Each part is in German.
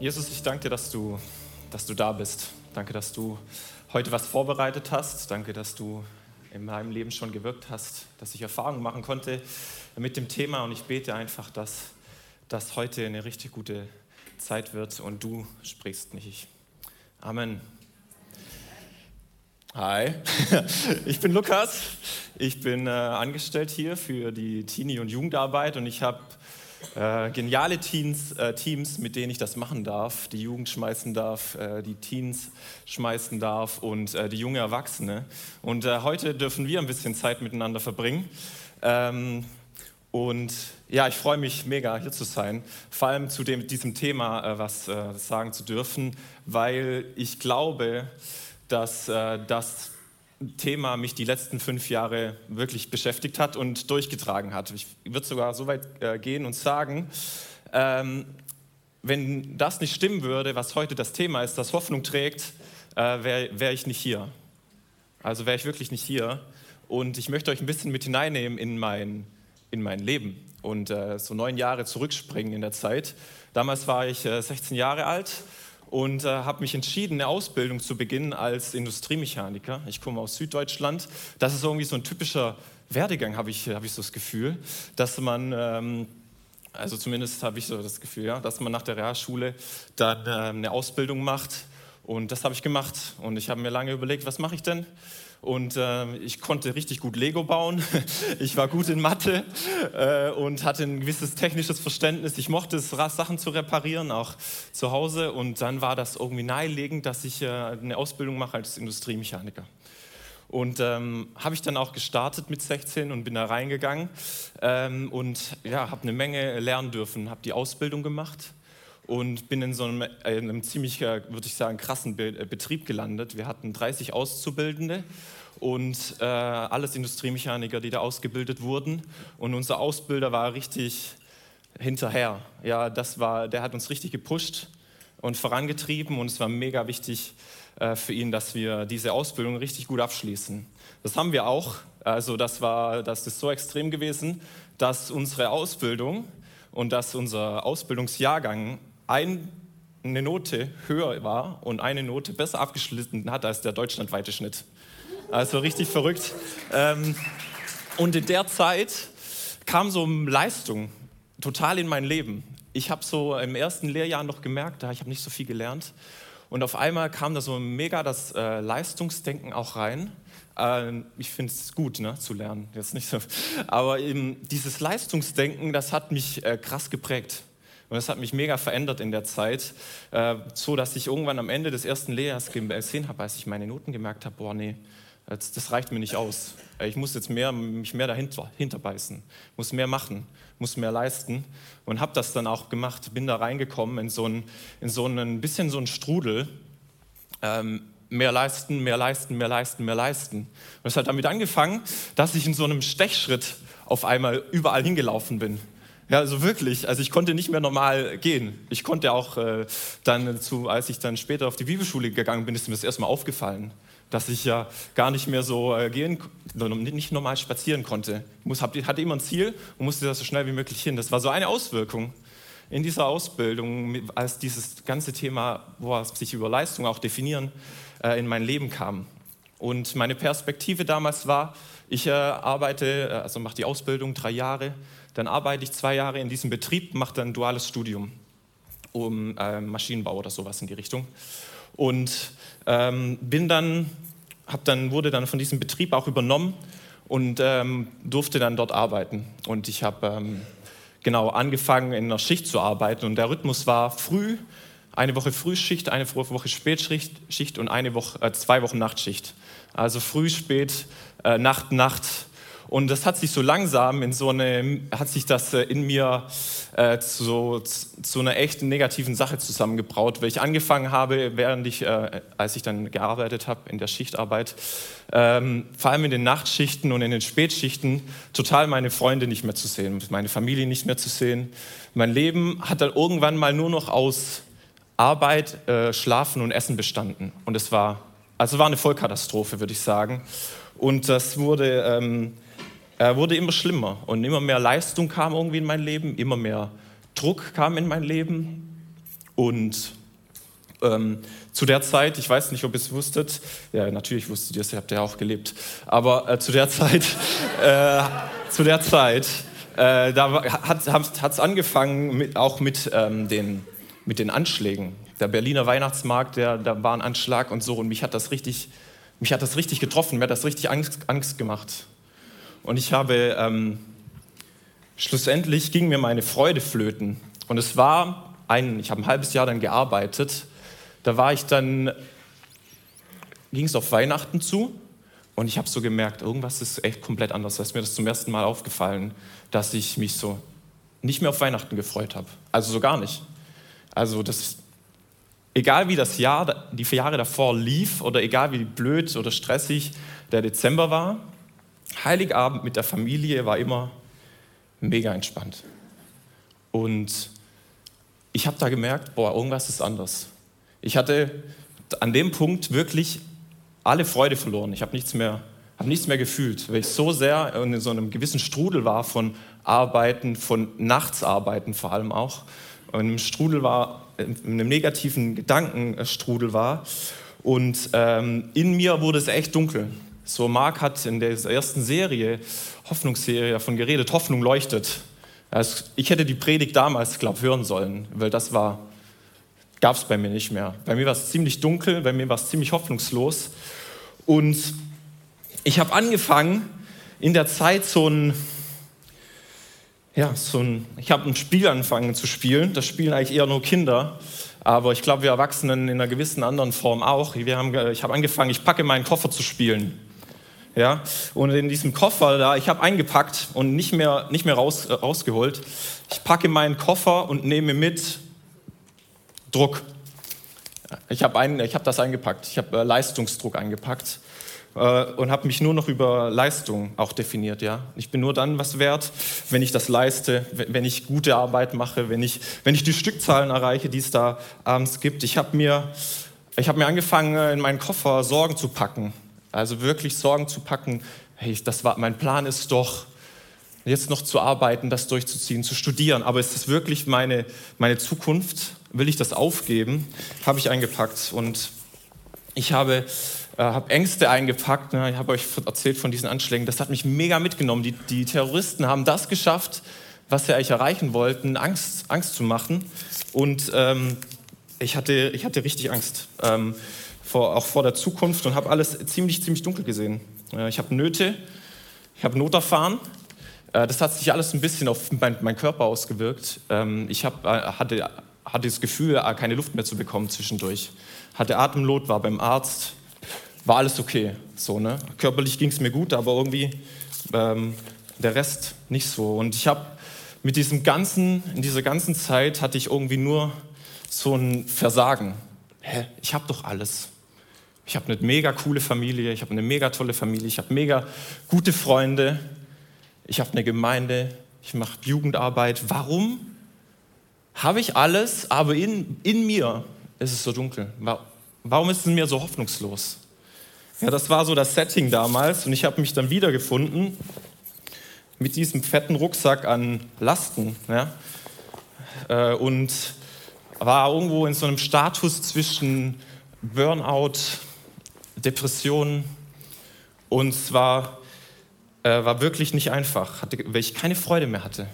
Jesus, ich danke dir, dass du, dass du da bist. Danke, dass du heute was vorbereitet hast. Danke, dass du in meinem Leben schon gewirkt hast, dass ich Erfahrungen machen konnte mit dem Thema. Und ich bete einfach, dass das heute eine richtig gute Zeit wird und du sprichst nicht. Amen. Hi, ich bin Lukas. Ich bin äh, angestellt hier für die Teenie- und Jugendarbeit und ich habe äh, geniale Teens, äh, Teams, mit denen ich das machen darf, die Jugend schmeißen darf, äh, die Teens schmeißen darf und äh, die junge Erwachsene. Und äh, heute dürfen wir ein bisschen Zeit miteinander verbringen. Ähm, und ja, ich freue mich mega hier zu sein, vor allem zu dem, diesem Thema äh, was sagen zu dürfen, weil ich glaube, dass das Thema mich die letzten fünf Jahre wirklich beschäftigt hat und durchgetragen hat. Ich würde sogar so weit äh, gehen und sagen, ähm, wenn das nicht stimmen würde, was heute das Thema ist, das Hoffnung trägt, äh, wäre wär ich nicht hier. Also wäre ich wirklich nicht hier. Und ich möchte euch ein bisschen mit hineinnehmen in mein, in mein Leben und äh, so neun Jahre zurückspringen in der Zeit. Damals war ich 16 äh, Jahre alt und äh, habe mich entschieden, eine Ausbildung zu beginnen als Industriemechaniker. Ich komme aus Süddeutschland. Das ist irgendwie so ein typischer Werdegang, habe ich, hab ich so das Gefühl, dass man, ähm, also zumindest habe ich so das Gefühl, ja, dass man nach der Realschule dann äh, eine Ausbildung macht. Und das habe ich gemacht. Und ich habe mir lange überlegt, was mache ich denn? Und äh, ich konnte richtig gut Lego bauen. Ich war gut in Mathe äh, und hatte ein gewisses technisches Verständnis. Ich mochte es, Sachen zu reparieren, auch zu Hause. Und dann war das irgendwie naheliegend, dass ich äh, eine Ausbildung mache als Industriemechaniker. Und ähm, habe ich dann auch gestartet mit 16 und bin da reingegangen ähm, und ja, habe eine Menge lernen dürfen, habe die Ausbildung gemacht und bin in so einem, äh, einem ziemlich, äh, würde ich sagen, krassen äh, Betrieb gelandet. Wir hatten 30 Auszubildende und äh, alles Industriemechaniker, die da ausgebildet wurden. Und unser Ausbilder war richtig hinterher. Ja, das war, der hat uns richtig gepusht und vorangetrieben und es war mega wichtig äh, für ihn, dass wir diese Ausbildung richtig gut abschließen. Das haben wir auch. Also das war, das ist so extrem gewesen, dass unsere Ausbildung und dass unser Ausbildungsjahrgang eine Note höher war und eine Note besser abgeschnitten hat als der deutschlandweite Schnitt. Also richtig verrückt. Ähm, und in der Zeit kam so Leistung total in mein Leben. Ich habe so im ersten Lehrjahr noch gemerkt, ich habe nicht so viel gelernt. Und auf einmal kam da so mega das äh, Leistungsdenken auch rein. Äh, ich finde es gut, ne, zu lernen. Jetzt nicht so. Aber eben dieses Leistungsdenken, das hat mich äh, krass geprägt. Und das hat mich mega verändert in der Zeit, äh, so dass ich irgendwann am Ende des ersten Lehrjahres gesehen habe, als ich meine Noten gemerkt habe, boah, nee, das, das reicht mir nicht aus. Ich muss jetzt mehr, mich mehr dahinter hinterbeißen, muss mehr machen, muss mehr leisten und habe das dann auch gemacht. Bin da reingekommen in so ein, in so ein bisschen so ein Strudel. Ähm, mehr leisten, mehr leisten, mehr leisten, mehr leisten. Und es hat damit angefangen, dass ich in so einem Stechschritt auf einmal überall hingelaufen bin. Ja, also wirklich. Also ich konnte nicht mehr normal gehen. Ich konnte auch äh, dann, zu, als ich dann später auf die Bibelschule gegangen bin, ist mir das erstmal aufgefallen, dass ich ja gar nicht mehr so äh, gehen, nicht normal spazieren konnte. Ich muss, hatte immer ein Ziel und musste da so schnell wie möglich hin. Das war so eine Auswirkung in dieser Ausbildung, als dieses ganze Thema, es sich über Leistung auch definieren, äh, in mein Leben kam. Und meine Perspektive damals war, ich äh, arbeite, äh, also mache die Ausbildung drei Jahre dann arbeite ich zwei Jahre in diesem Betrieb, mache dann ein duales Studium um äh, Maschinenbau oder sowas in die Richtung. Und ähm, bin dann, hab dann, wurde dann von diesem Betrieb auch übernommen und ähm, durfte dann dort arbeiten. Und ich habe ähm, genau angefangen, in einer Schicht zu arbeiten. Und der Rhythmus war früh, eine Woche Frühschicht, eine Woche Spätschicht Schicht und eine Woche, äh, zwei Wochen Nachtschicht. Also früh, spät, äh, Nacht, Nacht und das hat sich so langsam in so eine, hat sich das äh, in mir äh, zu, zu einer echten negativen Sache zusammengebraut, weil ich angefangen habe, während ich, äh, als ich dann gearbeitet habe in der Schichtarbeit, ähm, vor allem in den Nachtschichten und in den Spätschichten, total meine Freunde nicht mehr zu sehen, meine Familie nicht mehr zu sehen. Mein Leben hat dann irgendwann mal nur noch aus Arbeit, äh, Schlafen und Essen bestanden. Und es war, also war eine Vollkatastrophe, würde ich sagen. Und das wurde ähm, äh, wurde immer schlimmer und immer mehr Leistung kam irgendwie in mein Leben, immer mehr Druck kam in mein Leben Und ähm, zu der Zeit, ich weiß nicht, ob ihr es wusstet, ja, natürlich wusstet ihr es, ihr habt ja auch gelebt, aber äh, zu der Zeit, äh, zu der Zeit, äh, da hat es angefangen mit, auch mit, ähm, den, mit den Anschlägen. Der Berliner Weihnachtsmarkt, der, da war ein Anschlag und so und mich hat das richtig, mich hat das richtig getroffen, mir hat das richtig Angst, Angst gemacht. Und ich habe, ähm, schlussendlich ging mir meine Freude flöten. Und es war ein, ich habe ein halbes Jahr dann gearbeitet da war ich dann, ging es auf Weihnachten zu und ich habe so gemerkt, irgendwas ist echt komplett anders. Da ist mir das zum ersten Mal aufgefallen, dass ich mich so nicht mehr auf Weihnachten gefreut habe. Also so gar nicht. Also das, egal wie das Jahr, die vier Jahre davor lief oder egal wie blöd oder stressig der Dezember war, Heiligabend mit der Familie war immer mega entspannt. Und ich habe da gemerkt, boah, irgendwas ist anders. Ich hatte an dem Punkt wirklich alle Freude verloren. Ich habe nichts mehr, habe nichts mehr gefühlt, weil ich so sehr in so einem gewissen Strudel war von Arbeiten, von Nachtsarbeiten vor allem auch. Und im Strudel war, in einem negativen Gedankenstrudel war. Und ähm, in mir wurde es echt dunkel. So Marc hat in der ersten Serie, Hoffnungsserie, davon geredet, Hoffnung leuchtet. Also ich hätte die Predigt damals, glaube ich, hören sollen, weil das war gab es bei mir nicht mehr. Bei mir war es ziemlich dunkel, bei mir war es ziemlich hoffnungslos. Und ich habe angefangen, in der Zeit so ein, ja, so ein, ich habe ein Spiel angefangen zu spielen. Das spielen eigentlich eher nur Kinder, aber ich glaube, wir Erwachsenen in einer gewissen anderen Form auch. Wir haben, ich habe angefangen, ich packe meinen Koffer zu spielen. Ja, und in diesem Koffer da, ich habe eingepackt und nicht mehr, nicht mehr raus, äh, rausgeholt. Ich packe meinen Koffer und nehme mit Druck. Ich habe hab das eingepackt. Ich habe äh, Leistungsdruck eingepackt äh, und habe mich nur noch über Leistung auch definiert. Ja? Ich bin nur dann was wert, wenn ich das leiste, wenn ich gute Arbeit mache, wenn ich, wenn ich die Stückzahlen erreiche, die es da abends gibt. Ich habe mir, hab mir angefangen, äh, in meinen Koffer Sorgen zu packen. Also wirklich Sorgen zu packen. Hey, das war, mein Plan ist doch, jetzt noch zu arbeiten, das durchzuziehen, zu studieren. Aber ist das wirklich meine, meine Zukunft? will ich das aufgeben, habe ich eingepackt. Und ich habe, äh, habe Ängste eingepackt. Ne? Ich habe euch erzählt von diesen Anschlägen. Das hat mich mega mitgenommen. Die, die Terroristen haben das geschafft, was sie eigentlich erreichen wollten, Angst, Angst zu machen. Und ähm, ich, hatte, ich hatte richtig Angst, ähm, vor, auch vor der Zukunft und habe alles ziemlich, ziemlich dunkel gesehen. Äh, ich habe Nöte, ich habe Noterfahren. Äh, das hat sich alles ein bisschen auf meinen mein Körper ausgewirkt. Ähm, ich hab, äh, hatte hatte das Gefühl, äh, keine Luft mehr zu bekommen zwischendurch. Hatte Atemnot, war beim Arzt, war alles okay. So, ne? Körperlich ging es mir gut, aber irgendwie ähm, der Rest nicht so. Und ich habe mit diesem ganzen, in dieser ganzen Zeit hatte ich irgendwie nur so ein Versagen. Hä, ich habe doch alles. Ich habe eine mega coole Familie, ich habe eine mega tolle Familie, ich habe mega gute Freunde, ich habe eine Gemeinde, ich mache Jugendarbeit. Warum habe ich alles, aber in, in mir ist es so dunkel. Warum ist es mir so hoffnungslos? Ja, das war so das Setting damals und ich habe mich dann wiedergefunden mit diesem fetten Rucksack an Lasten ja, äh, und war irgendwo in so einem Status zwischen Burnout, Depression und es war, äh, war wirklich nicht einfach, hatte, weil ich keine Freude mehr hatte.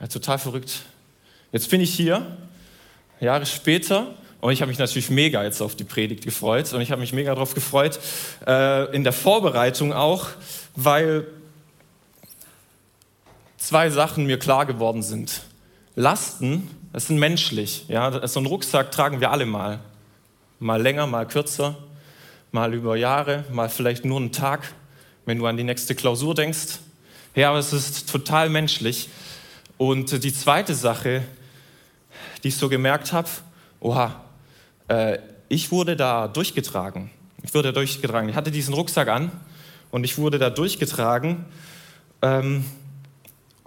Ja, total verrückt. Jetzt bin ich hier, Jahre später, und ich habe mich natürlich mega jetzt auf die Predigt gefreut und ich habe mich mega darauf gefreut, äh, in der Vorbereitung auch, weil zwei Sachen mir klar geworden sind. Lasten, das sind menschlich. Ja? So einen Rucksack tragen wir alle mal. Mal länger, mal kürzer, mal über Jahre, mal vielleicht nur einen Tag, wenn du an die nächste Klausur denkst. Ja, aber es ist total menschlich. Und die zweite Sache, die ich so gemerkt habe, oha, äh, ich wurde da durchgetragen. Ich wurde durchgetragen. Ich hatte diesen Rucksack an und ich wurde da durchgetragen. Ähm,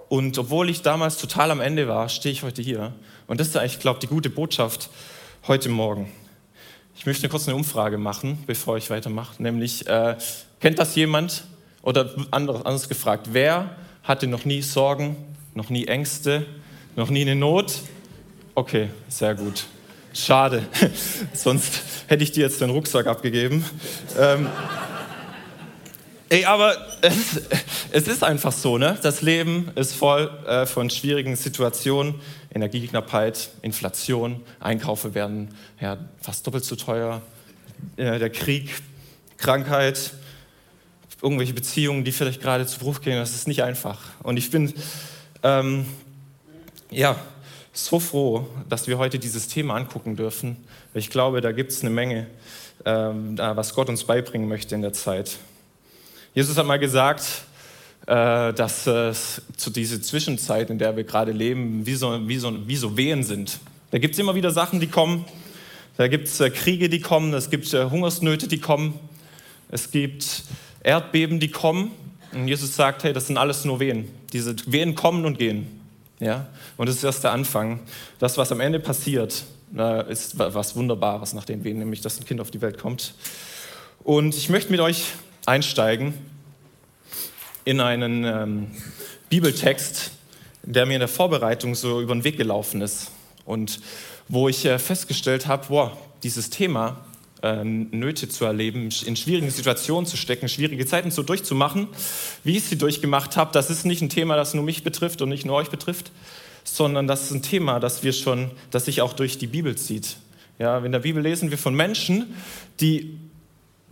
und obwohl ich damals total am Ende war, stehe ich heute hier. Und das ist eigentlich, glaube ich, die gute Botschaft heute Morgen. Ich möchte kurz eine Umfrage machen, bevor ich weitermache. Nämlich, äh, kennt das jemand? Oder anders, anders gefragt, wer hatte noch nie Sorgen, noch nie Ängste, noch nie eine Not? Okay, sehr gut. Schade, sonst hätte ich dir jetzt den Rucksack abgegeben. Ähm, ey, aber es, es, ist einfach so, ne? Das Leben ist voll äh, von schwierigen Situationen, Energieknappheit, Inflation, Einkaufe werden ja, fast doppelt so teuer, äh, der Krieg, Krankheit, irgendwelche Beziehungen, die vielleicht gerade zu Bruch gehen, das ist nicht einfach. Und ich bin ähm, ja, so froh, dass wir heute dieses Thema angucken dürfen. Ich glaube, da gibt es eine Menge, ähm, was Gott uns beibringen möchte in der Zeit. Jesus hat mal gesagt, äh, dass äh, zu dieser Zwischenzeit, in der wir gerade leben, wie so, wie so, wie so Wehen sind. Da gibt es immer wieder Sachen, die kommen. Da gibt es äh, Kriege, die kommen. Es gibt äh, Hungersnöte, die kommen. Es gibt Erdbeben, die kommen. Und Jesus sagt, hey, das sind alles nur Wehen. Diese Wehen kommen und gehen. Ja? Und das ist erst der Anfang. Das, was am Ende passiert, ist was Wunderbares, nach den Wehen, nämlich dass ein Kind auf die Welt kommt. Und ich möchte mit euch einsteigen in einen ähm, Bibeltext, der mir in der Vorbereitung so über den Weg gelaufen ist. Und wo ich äh, festgestellt habe, boah, dieses Thema äh, Nöte zu erleben, in schwierigen Situationen zu stecken, schwierige Zeiten so durchzumachen, wie ich sie durchgemacht habe, das ist nicht ein Thema, das nur mich betrifft und nicht nur euch betrifft, sondern das ist ein Thema, das wir schon, das sich auch durch die Bibel zieht. Ja, in der Bibel lesen wir von Menschen, die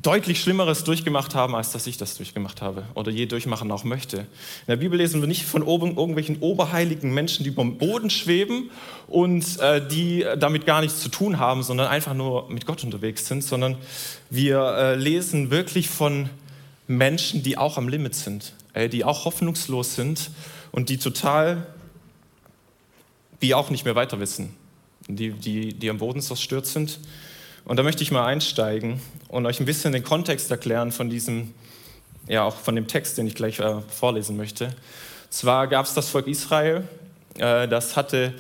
deutlich Schlimmeres durchgemacht haben, als dass ich das durchgemacht habe oder je durchmachen auch möchte. In der Bibel lesen wir nicht von oben, irgendwelchen oberheiligen Menschen, die vom Boden schweben und äh, die damit gar nichts zu tun haben, sondern einfach nur mit Gott unterwegs sind, sondern wir äh, lesen wirklich von Menschen, die auch am Limit sind, äh, die auch hoffnungslos sind und die total, die auch nicht mehr weiter wissen, die, die, die am Boden zerstört sind und da möchte ich mal einsteigen und euch ein bisschen den Kontext erklären von diesem, ja auch von dem Text, den ich gleich äh, vorlesen möchte. Zwar gab es das Volk Israel, äh, das hatte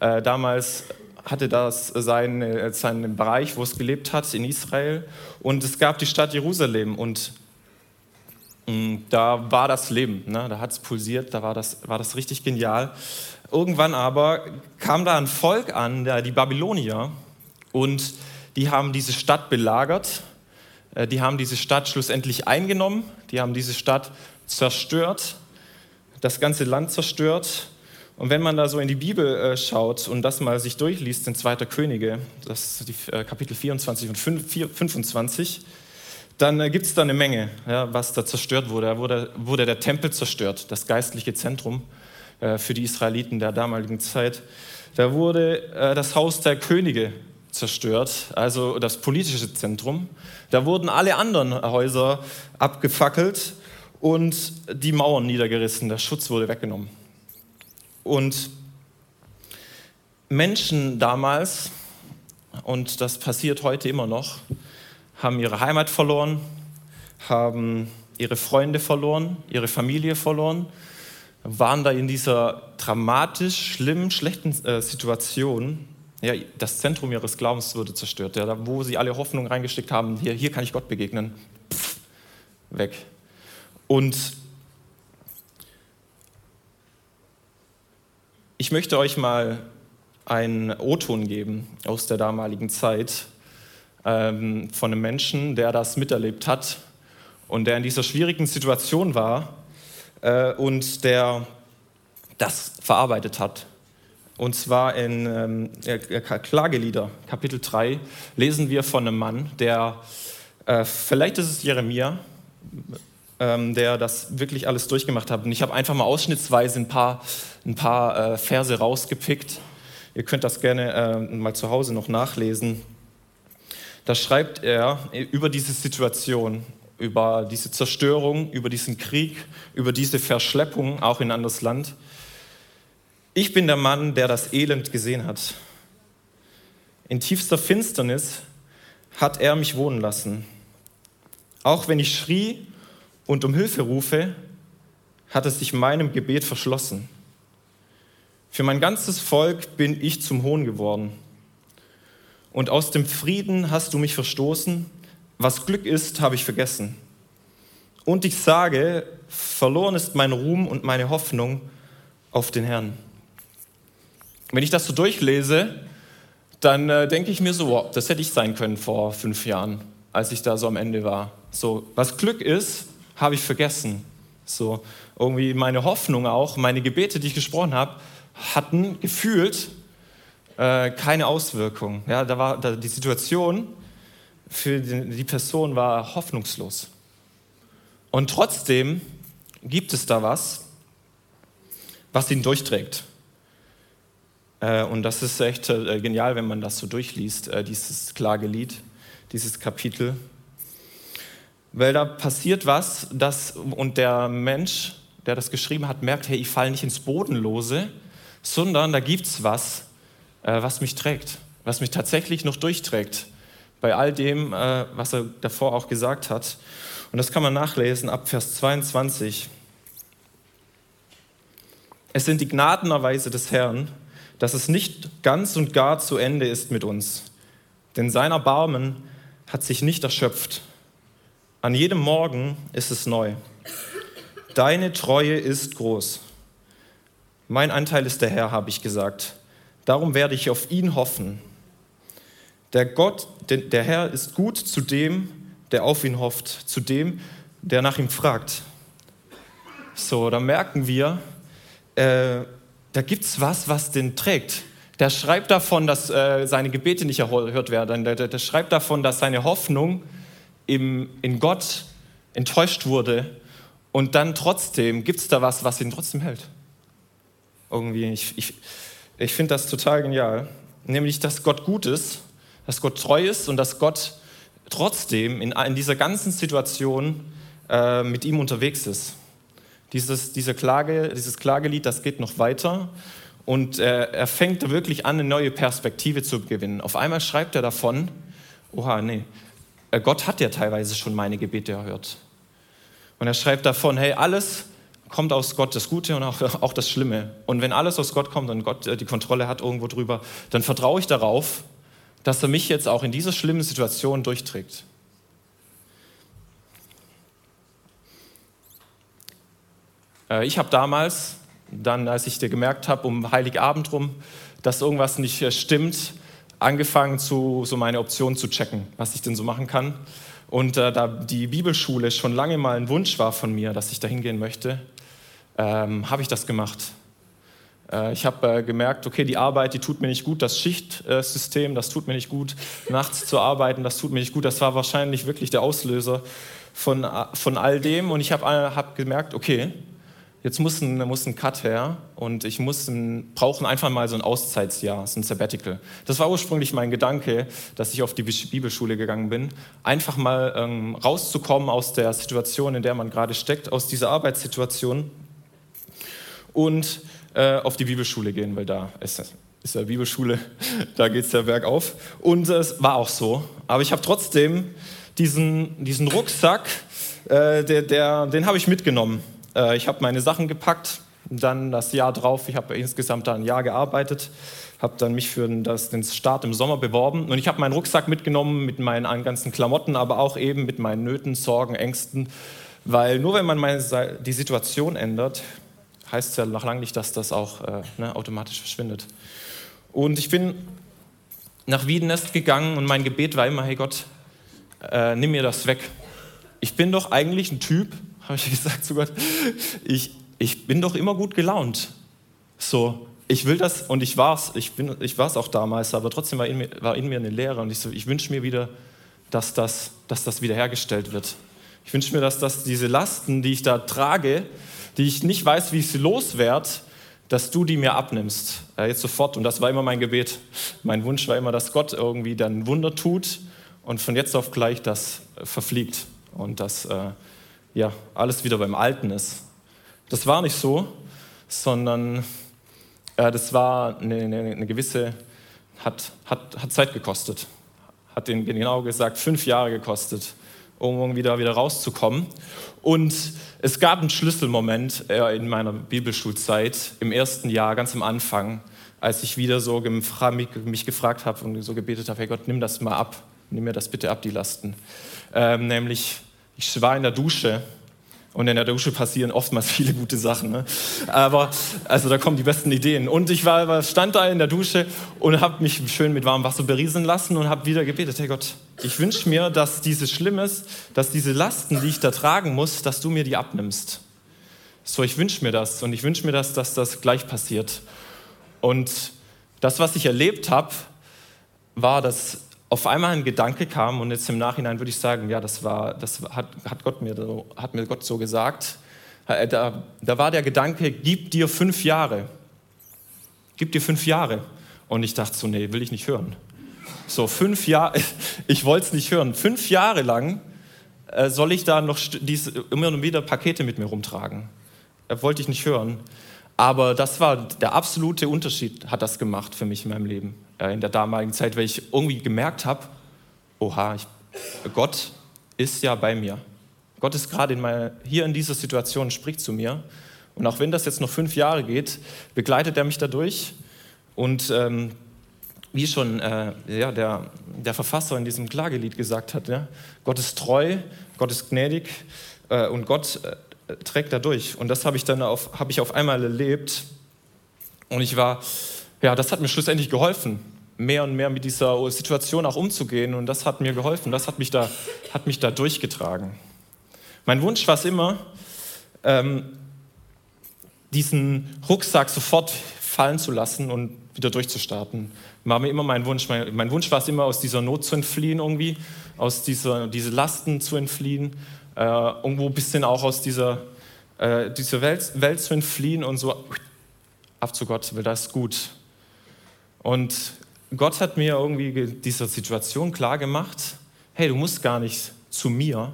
äh, damals hatte das seinen, äh, seinen Bereich, wo es gelebt hat, in Israel. Und es gab die Stadt Jerusalem und mm, da war das Leben, ne? da hat es pulsiert, da war das, war das richtig genial. Irgendwann aber kam da ein Volk an, die Babylonier, und die haben diese Stadt belagert, äh, die haben diese Stadt schlussendlich eingenommen, die haben diese Stadt zerstört, das ganze Land zerstört. Und wenn man da so in die Bibel äh, schaut und das mal sich durchliest in 2. Könige, das ist die äh, Kapitel 24 und 25, dann gibt es da eine Menge, was da zerstört wurde. Da wurde, wurde der Tempel zerstört, das geistliche Zentrum für die Israeliten der damaligen Zeit. Da wurde das Haus der Könige zerstört, also das politische Zentrum. Da wurden alle anderen Häuser abgefackelt und die Mauern niedergerissen, der Schutz wurde weggenommen. Und Menschen damals, und das passiert heute immer noch, haben ihre Heimat verloren, haben ihre Freunde verloren, ihre Familie verloren, waren da in dieser dramatisch schlimmen, schlechten äh, Situation ja, das Zentrum ihres Glaubens wurde zerstört. Ja, wo sie alle Hoffnung reingesteckt haben, hier, hier kann ich Gott begegnen, pff, weg. Und ich möchte euch mal einen O-Ton geben aus der damaligen Zeit ähm, von einem Menschen, der das miterlebt hat und der in dieser schwierigen Situation war äh, und der das verarbeitet hat. Und zwar in ähm, Klagelieder, Kapitel 3, lesen wir von einem Mann, der, äh, vielleicht ist es Jeremia, ähm, der das wirklich alles durchgemacht hat. Und ich habe einfach mal ausschnittsweise ein paar, ein paar äh, Verse rausgepickt. Ihr könnt das gerne äh, mal zu Hause noch nachlesen. Da schreibt er über diese Situation, über diese Zerstörung, über diesen Krieg, über diese Verschleppung auch in anderes Land. Ich bin der Mann, der das Elend gesehen hat. In tiefster Finsternis hat er mich wohnen lassen. Auch wenn ich schrie und um Hilfe rufe, hat es sich meinem Gebet verschlossen. Für mein ganzes Volk bin ich zum Hohn geworden. Und aus dem Frieden hast du mich verstoßen. Was Glück ist, habe ich vergessen. Und ich sage, verloren ist mein Ruhm und meine Hoffnung auf den Herrn. Wenn ich das so durchlese, dann äh, denke ich mir so, wow, das hätte ich sein können vor fünf Jahren, als ich da so am Ende war. So, was Glück ist, habe ich vergessen. So, irgendwie meine Hoffnung auch, meine Gebete, die ich gesprochen habe, hatten gefühlt äh, keine Auswirkung. Ja, da war da, die Situation für die, die Person war hoffnungslos. Und trotzdem gibt es da was, was ihn durchträgt. Äh, und das ist echt äh, genial, wenn man das so durchliest, äh, dieses Klagelied, dieses Kapitel. Weil da passiert was, das, und der Mensch, der das geschrieben hat, merkt, hey, ich falle nicht ins Bodenlose, sondern da gibt es was, was mich trägt, was mich tatsächlich noch durchträgt. Bei all dem, was er davor auch gesagt hat. Und das kann man nachlesen ab Vers 22. Es sind die Gnadenerweise des Herrn, dass es nicht ganz und gar zu Ende ist mit uns. Denn sein Erbarmen hat sich nicht erschöpft. An jedem Morgen ist es neu. Deine Treue ist groß. Mein Anteil ist der Herr, habe ich gesagt. Darum werde ich auf ihn hoffen. Der Gott, der Herr ist gut zu dem, der auf ihn hofft, zu dem, der nach ihm fragt. So, da merken wir, äh, da gibt es was, was den trägt. Der schreibt davon, dass äh, seine Gebete nicht erhört werden. Der, der, der schreibt davon, dass seine Hoffnung im, in Gott enttäuscht wurde. Und dann trotzdem gibt es da was, was ihn trotzdem hält. Irgendwie, ich, ich, ich finde das total genial. Nämlich, dass Gott gut ist, dass Gott treu ist und dass Gott trotzdem in, in dieser ganzen Situation äh, mit ihm unterwegs ist. Dieses, diese Klage, dieses Klagelied, das geht noch weiter und äh, er fängt wirklich an, eine neue Perspektive zu gewinnen. Auf einmal schreibt er davon, oha, nee, äh, Gott hat ja teilweise schon meine Gebete erhört. Und er schreibt davon, hey, alles kommt aus Gott, das Gute und auch, auch das Schlimme. Und wenn alles aus Gott kommt und Gott äh, die Kontrolle hat irgendwo drüber, dann vertraue ich darauf, dass er mich jetzt auch in dieser schlimmen Situation durchträgt. Ich habe damals, dann als ich gemerkt habe, um Heiligabend rum, dass irgendwas nicht äh, stimmt, angefangen, zu, so meine Optionen zu checken, was ich denn so machen kann. Und äh, da die Bibelschule schon lange mal ein Wunsch war von mir, dass ich da hingehen möchte, ähm, habe ich das gemacht. Äh, ich habe äh, gemerkt, okay, die Arbeit, die tut mir nicht gut, das Schichtsystem, das tut mir nicht gut, nachts zu arbeiten, das tut mir nicht gut. Das war wahrscheinlich wirklich der Auslöser von, von all dem. Und ich habe hab gemerkt, okay, jetzt muss ein, muss ein Cut her und ich muss ein, brauchen einfach mal so ein Auszeitsjahr, so ein Sabbatical. Das war ursprünglich mein Gedanke, dass ich auf die Bibelschule gegangen bin, einfach mal ähm, rauszukommen aus der Situation, in der man gerade steckt, aus dieser Arbeitssituation und äh, auf die Bibelschule gehen, weil da ist, ist ja Bibelschule, da geht es ja bergauf. Und es war auch so. Aber ich habe trotzdem diesen, diesen Rucksack, äh, der, der, den habe ich mitgenommen äh, ich habe meine Sachen gepackt, dann das Jahr drauf, ich habe insgesamt da ein Jahr gearbeitet, habe dann mich für das, den Start im Sommer beworben und ich habe meinen Rucksack mitgenommen mit meinen ganzen Klamotten, aber auch eben mit meinen Nöten, Sorgen, Ängsten, weil nur wenn man meine, die Situation ändert, heißt es ja noch lange nicht, dass das auch äh, ne, automatisch verschwindet. Und ich bin nach Wiedenest gegangen und mein Gebet war immer, hey Gott, äh, nimm mir das weg. Ich bin doch eigentlich ein Typ, habe ich gesagt zu Gott, ich, ich bin doch immer gut gelaunt. So, ich will das und ich war es, ich, ich war es auch damals, aber trotzdem war in, mir, war in mir eine Lehre und ich, so, ich wünsche mir wieder, dass das, dass das wiederhergestellt wird. Ich wünsche mir, dass das, diese Lasten, die ich da trage, die ich nicht weiß, wie ich sie loswerde, dass du die mir abnimmst. Äh, jetzt sofort. Und das war immer mein Gebet. Mein Wunsch war immer, dass Gott irgendwie dann Wunder tut und von jetzt auf gleich das verfliegt und das äh, ja, alles wieder beim Alten ist. Das war nicht so, sondern äh, das war eine, eine, eine, gewisse, hat, hat, hat Zeit gekostet. Hat den genau gesagt, fünf Jahre gekostet, um wieder, wieder rauszukommen. Und es gab einen Schlüsselmoment äh, in meiner Bibelschulzeit, im ersten Jahr, ganz am Anfang, als ich wieder so mich gefragt habe und so gebetet habe, hey Gott, nimm das mal ab, nimm mir das bitte ab, die Lasten. Ähm, nämlich ich war in der Dusche Und in der Dusche passieren oftmals viele gute Sachen. Ne? Aber also da kommen die besten Ideen. Und ich war, stand da in der Dusche und habe mich schön mit warmem Wasser berieseln lassen und habe wieder gebetet, hey Gott, ich wünsche mir, dass dieses Schlimmes, dass diese Lasten, die ich da tragen muss, dass du mir die abnimmst. So, ich wünsche mir das und ich wünsche mir das, dass das gleich passiert. Und das, was ich erlebt habe, war, dass auf einmal ein Gedanke kam und jetzt im Nachhinein würde ich sagen, ja, das war, das hat, hat Gott mir, hat mir Gott so gesagt. Äh, da, da war der Gedanke, gib dir fünf Jahre. Gib dir fünf Jahre. Und ich dachte so, nee, will ich nicht hören. So, fünf Jahre, ich wollte es nicht hören. Fünf Jahre lang äh, soll ich da noch diese, immer und wieder Pakete mit mir rumtragen. Äh, wollte ich nicht hören. Aber das war der absolute Unterschied, hat das gemacht für mich in meinem Leben in der damaligen Zeit, weil ich irgendwie gemerkt habe, oha, ich, Gott ist ja bei mir. Gott ist gerade in hier in dieser Situation, spricht zu mir. Und auch wenn das jetzt noch fünf Jahre geht, begleitet er mich dadurch. Und ähm, wie schon äh, ja, der, der Verfasser in diesem Klagelied gesagt hat, ja, Gott ist treu, Gott ist gnädig äh, und Gott äh, trägt da durch. Und das habe ich dann auf, hab ich auf einmal erlebt. Und ich war, ja, das hat mir schlussendlich geholfen mehr und mehr mit dieser Situation auch umzugehen. Und das hat mir geholfen, das hat mich da, hat mich da durchgetragen. Mein Wunsch war es immer, ähm, diesen Rucksack sofort fallen zu lassen und wieder durchzustarten. War mir immer mein Wunsch. Mein, mein Wunsch war es immer, aus dieser Not zu entfliehen irgendwie, aus dieser diese Lasten zu entfliehen, äh, irgendwo ein bisschen auch aus dieser, äh, dieser Welt, Welt zu entfliehen und so ab zu Gott, weil das ist gut. Und Gott hat mir irgendwie dieser Situation klar gemacht, hey, du musst gar nicht zu mir,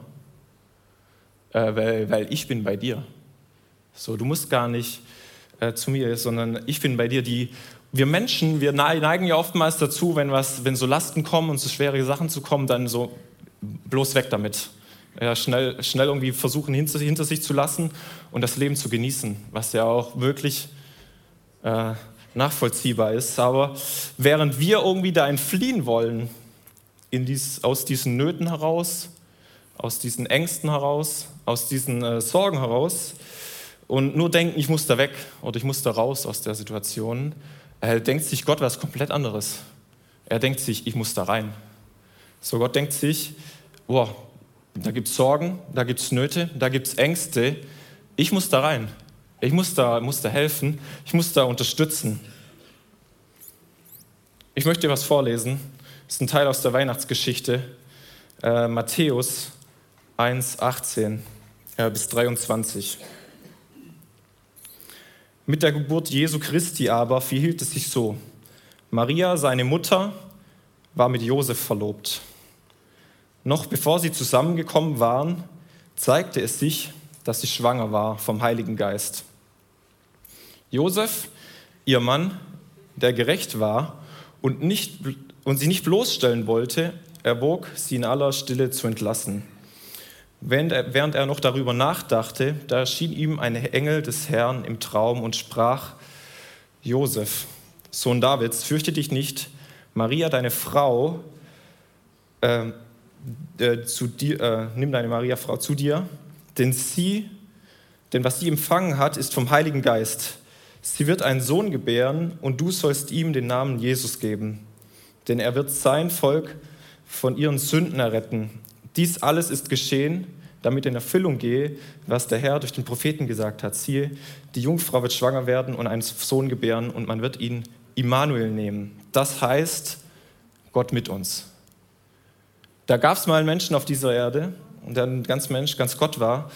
äh, weil, weil ich bin bei dir. So, du musst gar nicht äh, zu mir, sondern ich bin bei dir. Die, wir Menschen, wir neigen ja oftmals dazu, wenn, was, wenn so Lasten kommen und so schwere Sachen zu kommen, dann so bloß weg damit. Ja, schnell, schnell irgendwie versuchen hinter, hinter sich zu lassen und das Leben zu genießen, was ja auch wirklich äh, nachvollziehbar ist. Aber während wir irgendwie da entfliehen wollen, dies, aus diesen Nöten heraus, aus diesen Ängsten heraus, aus diesen äh, Sorgen heraus und nur denken, ich muss da weg oder ich muss da raus aus der Situation, äh, denkt sich Gott was komplett anderes. Er denkt sich, ich muss da rein. So Gott denkt sich, boah, da gibt es Sorgen, da gibt es Nöte, da gibt es Ängste, ich muss da rein. Ich muss da, muss da helfen, ich muss da unterstützen. Ich möchte dir was vorlesen. Das ist ein Teil aus der Weihnachtsgeschichte. Äh, Matthäus 1, 18 äh, bis 23. Mit der Geburt Jesu Christi aber verhielt es sich so. Maria, seine Mutter, war mit Josef verlobt. Noch bevor sie zusammengekommen waren, zeigte es sich, dass sie schwanger war vom Heiligen Geist. Josef, ihr Mann, der gerecht war und, nicht, und sie nicht bloßstellen wollte, erwog, sie in aller Stille zu entlassen. Während er, während er noch darüber nachdachte, da erschien ihm ein Engel des Herrn im Traum und sprach, Josef, Sohn Davids, fürchte dich nicht, Maria, deine Frau, äh, äh, zu dir, äh, nimm deine Maria, Frau, zu dir, denn sie, denn was sie empfangen hat, ist vom Heiligen Geist. Sie wird einen Sohn gebären und du sollst ihm den Namen Jesus geben, denn er wird sein Volk von ihren Sünden erretten. Dies alles ist geschehen, damit in Erfüllung gehe, was der Herr durch den Propheten gesagt hat. Siehe, die Jungfrau wird schwanger werden und einen Sohn gebären und man wird ihn Immanuel nehmen. Das heißt, Gott mit uns. Da gab es mal einen Menschen auf dieser Erde, der ein ganz Mensch, ganz Gott war,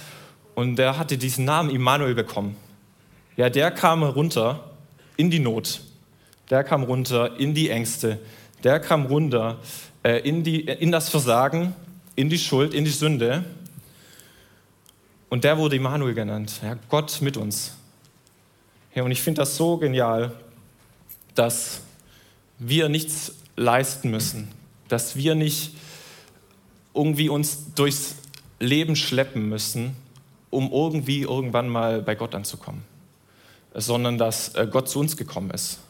und der hatte diesen Namen Immanuel bekommen. Ja, der kam runter in die Not. Der kam runter in die Ängste. Der kam runter äh, in, die, in das Versagen, in die Schuld, in die Sünde. Und der wurde Immanuel genannt. Ja, Gott mit uns. Ja, und ich finde das so genial, dass wir nichts leisten müssen, dass wir nicht irgendwie uns durchs Leben schleppen müssen, um irgendwie irgendwann mal bei Gott anzukommen sondern dass äh, Gott zu uns gekommen ist.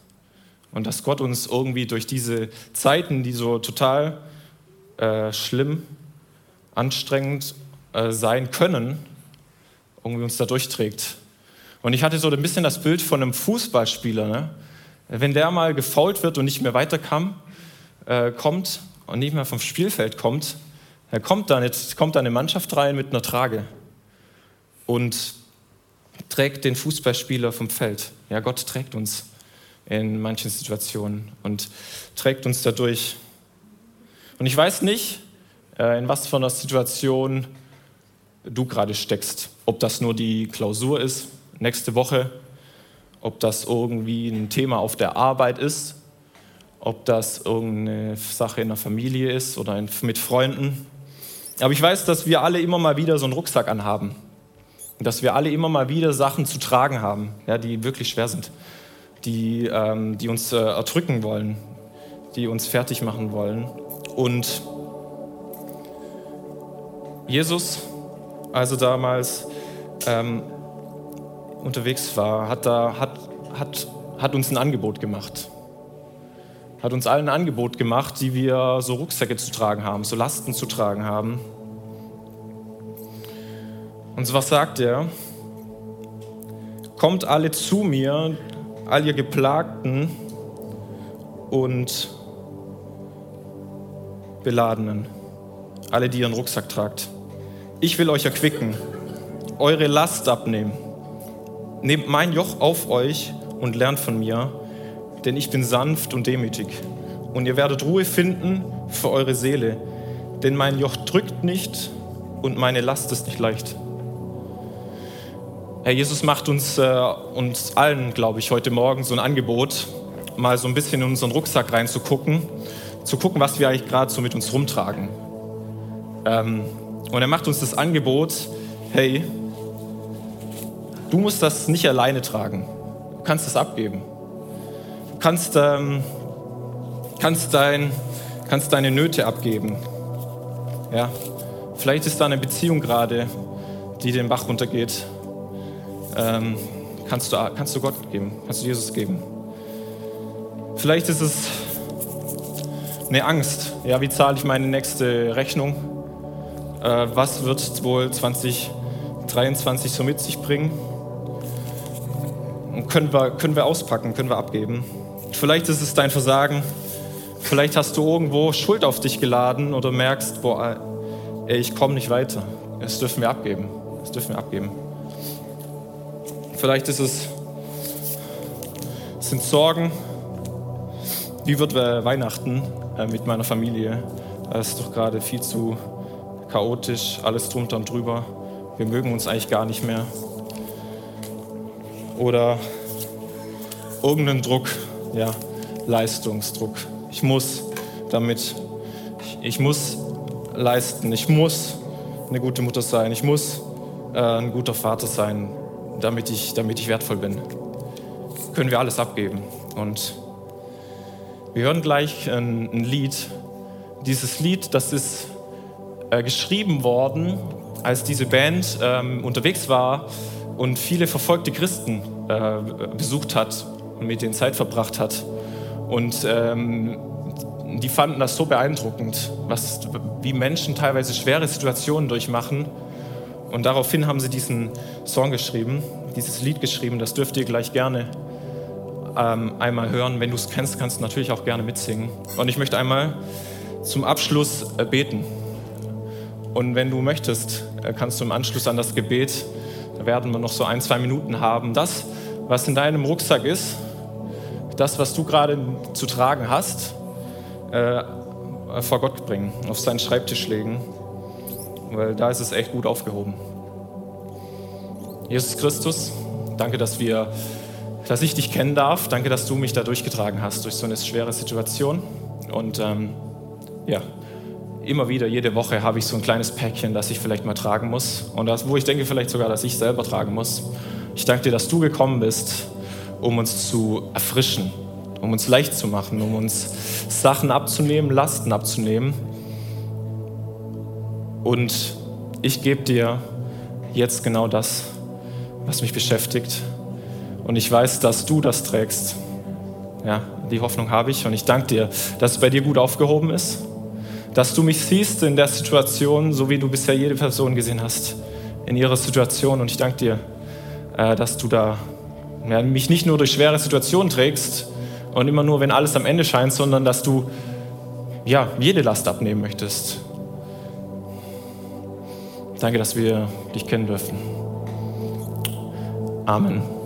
Und dass Gott uns irgendwie durch diese Zeiten, die so total äh, schlimm, anstrengend äh, sein können, irgendwie uns da durchträgt. Und ich hatte so ein bisschen das Bild von einem Fußballspieler. Ne? Wenn der mal gefault wird und nicht mehr weiterkam, äh, kommt und nicht mehr vom Spielfeld kommt, er kommt dann, jetzt kommt da eine Mannschaft rein mit einer Trage und trägt den Fußballspieler vom Feld. Ja, Gott trägt uns in manchen Situationen und trägt uns dadurch. Und ich weiß nicht, äh, in was für einer Situation du gerade steckst. Ob das nur die Klausur ist, nächste Woche, ob das irgendwie ein Thema auf der Arbeit ist, ob das irgendeine Sache in der Familie ist oder mit Freunden. Aber ich weiß, dass wir alle immer mal wieder so einen Rucksack anhaben. Dass wir alle immer mal wieder Sachen zu tragen haben, ja, die wirklich schwer sind, die, ähm, die uns äh, erdrücken wollen, die uns fertig machen wollen. Und Jesus, also damals ähm, unterwegs war, hat, da, hat, hat, hat uns ein Angebot gemacht hat uns allen ein Angebot gemacht, die wir so Rucksäcke zu tragen haben, so Lasten zu tragen haben. Und so was sagt er? Kommt alle zu mir, all ihr Geplagten und Beladenen, alle, die ihren Rucksack tragt. Ich will euch erquicken, eure Last abnehmen. Nehmt mein Joch auf euch und lernt von mir, denn ich bin sanft und demütig. Und ihr werdet Ruhe finden für eure Seele, denn mein Joch drückt nicht und meine Last ist nicht leicht. Herr Jesus macht uns, äh, uns allen, glaube ich, heute Morgen so ein Angebot, mal so ein bisschen in unseren Rucksack reinzugucken, zu gucken, was wir eigentlich gerade so mit uns rumtragen. Ähm, und er macht uns das Angebot, hey, du musst das nicht alleine tragen, du kannst es abgeben kannst, ähm, kannst, dein, kannst deine Nöte abgeben. Ja? Vielleicht ist da eine Beziehung gerade, die den Bach runtergeht. Ähm, kannst, du, kannst du Gott geben, kannst du Jesus geben. Vielleicht ist es eine Angst. Ja, wie zahle ich meine nächste Rechnung? Äh, was wird wohl 2023 so mit sich bringen? Und können wir, können wir auspacken, können wir abgeben. Vielleicht ist es dein Versagen. Vielleicht hast du irgendwo Schuld auf dich geladen oder merkst, boah, ey, ich komme nicht weiter. Das dürfen wir abgeben. Das dürfen wir abgeben. Vielleicht ist es, es sind Sorgen. Wie wird Weihnachten äh, mit meiner Familie? Es ist doch gerade viel zu chaotisch, alles drunter und drüber. Wir mögen uns eigentlich gar nicht mehr. Oder irgendeinen Druck, ja, Leistungsdruck. Ich muss damit, ich, ich, muss leisten, ich muss eine gute Mutter sein, ich muss äh, ein guter Vater sein, damit ich, damit ich wertvoll bin. Können wir alles abgeben. Und wir hören gleich ein, ein Lied. Dieses Lied, das ist äh, geschrieben worden, als diese Band ähm, unterwegs war und viele verfolgte Christen äh, besucht hat und mit denen Zeit verbracht hat. Und ähm, die fanden das so beeindruckend, was, wie Menschen teilweise schwere Situationen durchmachen. Und daraufhin haben sie diesen Song geschrieben, dieses Lied geschrieben. Das dürft ihr gleich gerne ähm, einmal hören. Wenn du es kennst, kannst du natürlich auch gerne mitsingen. Und ich möchte einmal zum Abschluss äh, beten. Und wenn du möchtest, äh, kannst du im Anschluss an das Gebet, da werden wir noch so ein, zwei Minuten haben, das, was in deinem Rucksack ist, das, was du gerade zu tragen hast, äh, vor Gott bringen, auf seinen Schreibtisch legen, weil da ist es echt gut aufgehoben. Jesus Christus, danke, dass wir, dass ich dich kennen darf. Danke, dass du mich da durchgetragen hast durch so eine schwere Situation. Und ähm, ja, immer wieder, jede Woche habe ich so ein kleines Päckchen, das ich vielleicht mal tragen muss und das, wo ich denke vielleicht sogar, dass ich selber tragen muss. Ich danke dir, dass du gekommen bist um uns zu erfrischen, um uns leicht zu machen, um uns Sachen abzunehmen, Lasten abzunehmen. Und ich gebe dir jetzt genau das, was mich beschäftigt. Und ich weiß, dass du das trägst. Ja, die Hoffnung habe ich und ich danke dir, dass es bei dir gut aufgehoben ist, dass du mich siehst in der Situation, so wie du bisher jede Person gesehen hast, in ihrer Situation. Und ich danke dir, äh, dass du da ja, mich nicht nur durch schwere Situationen trägst und immer nur, wenn alles am Ende scheint, sondern dass du ja, jede Last abnehmen möchtest. Danke, dass wir dich kennen dürfen. Amen.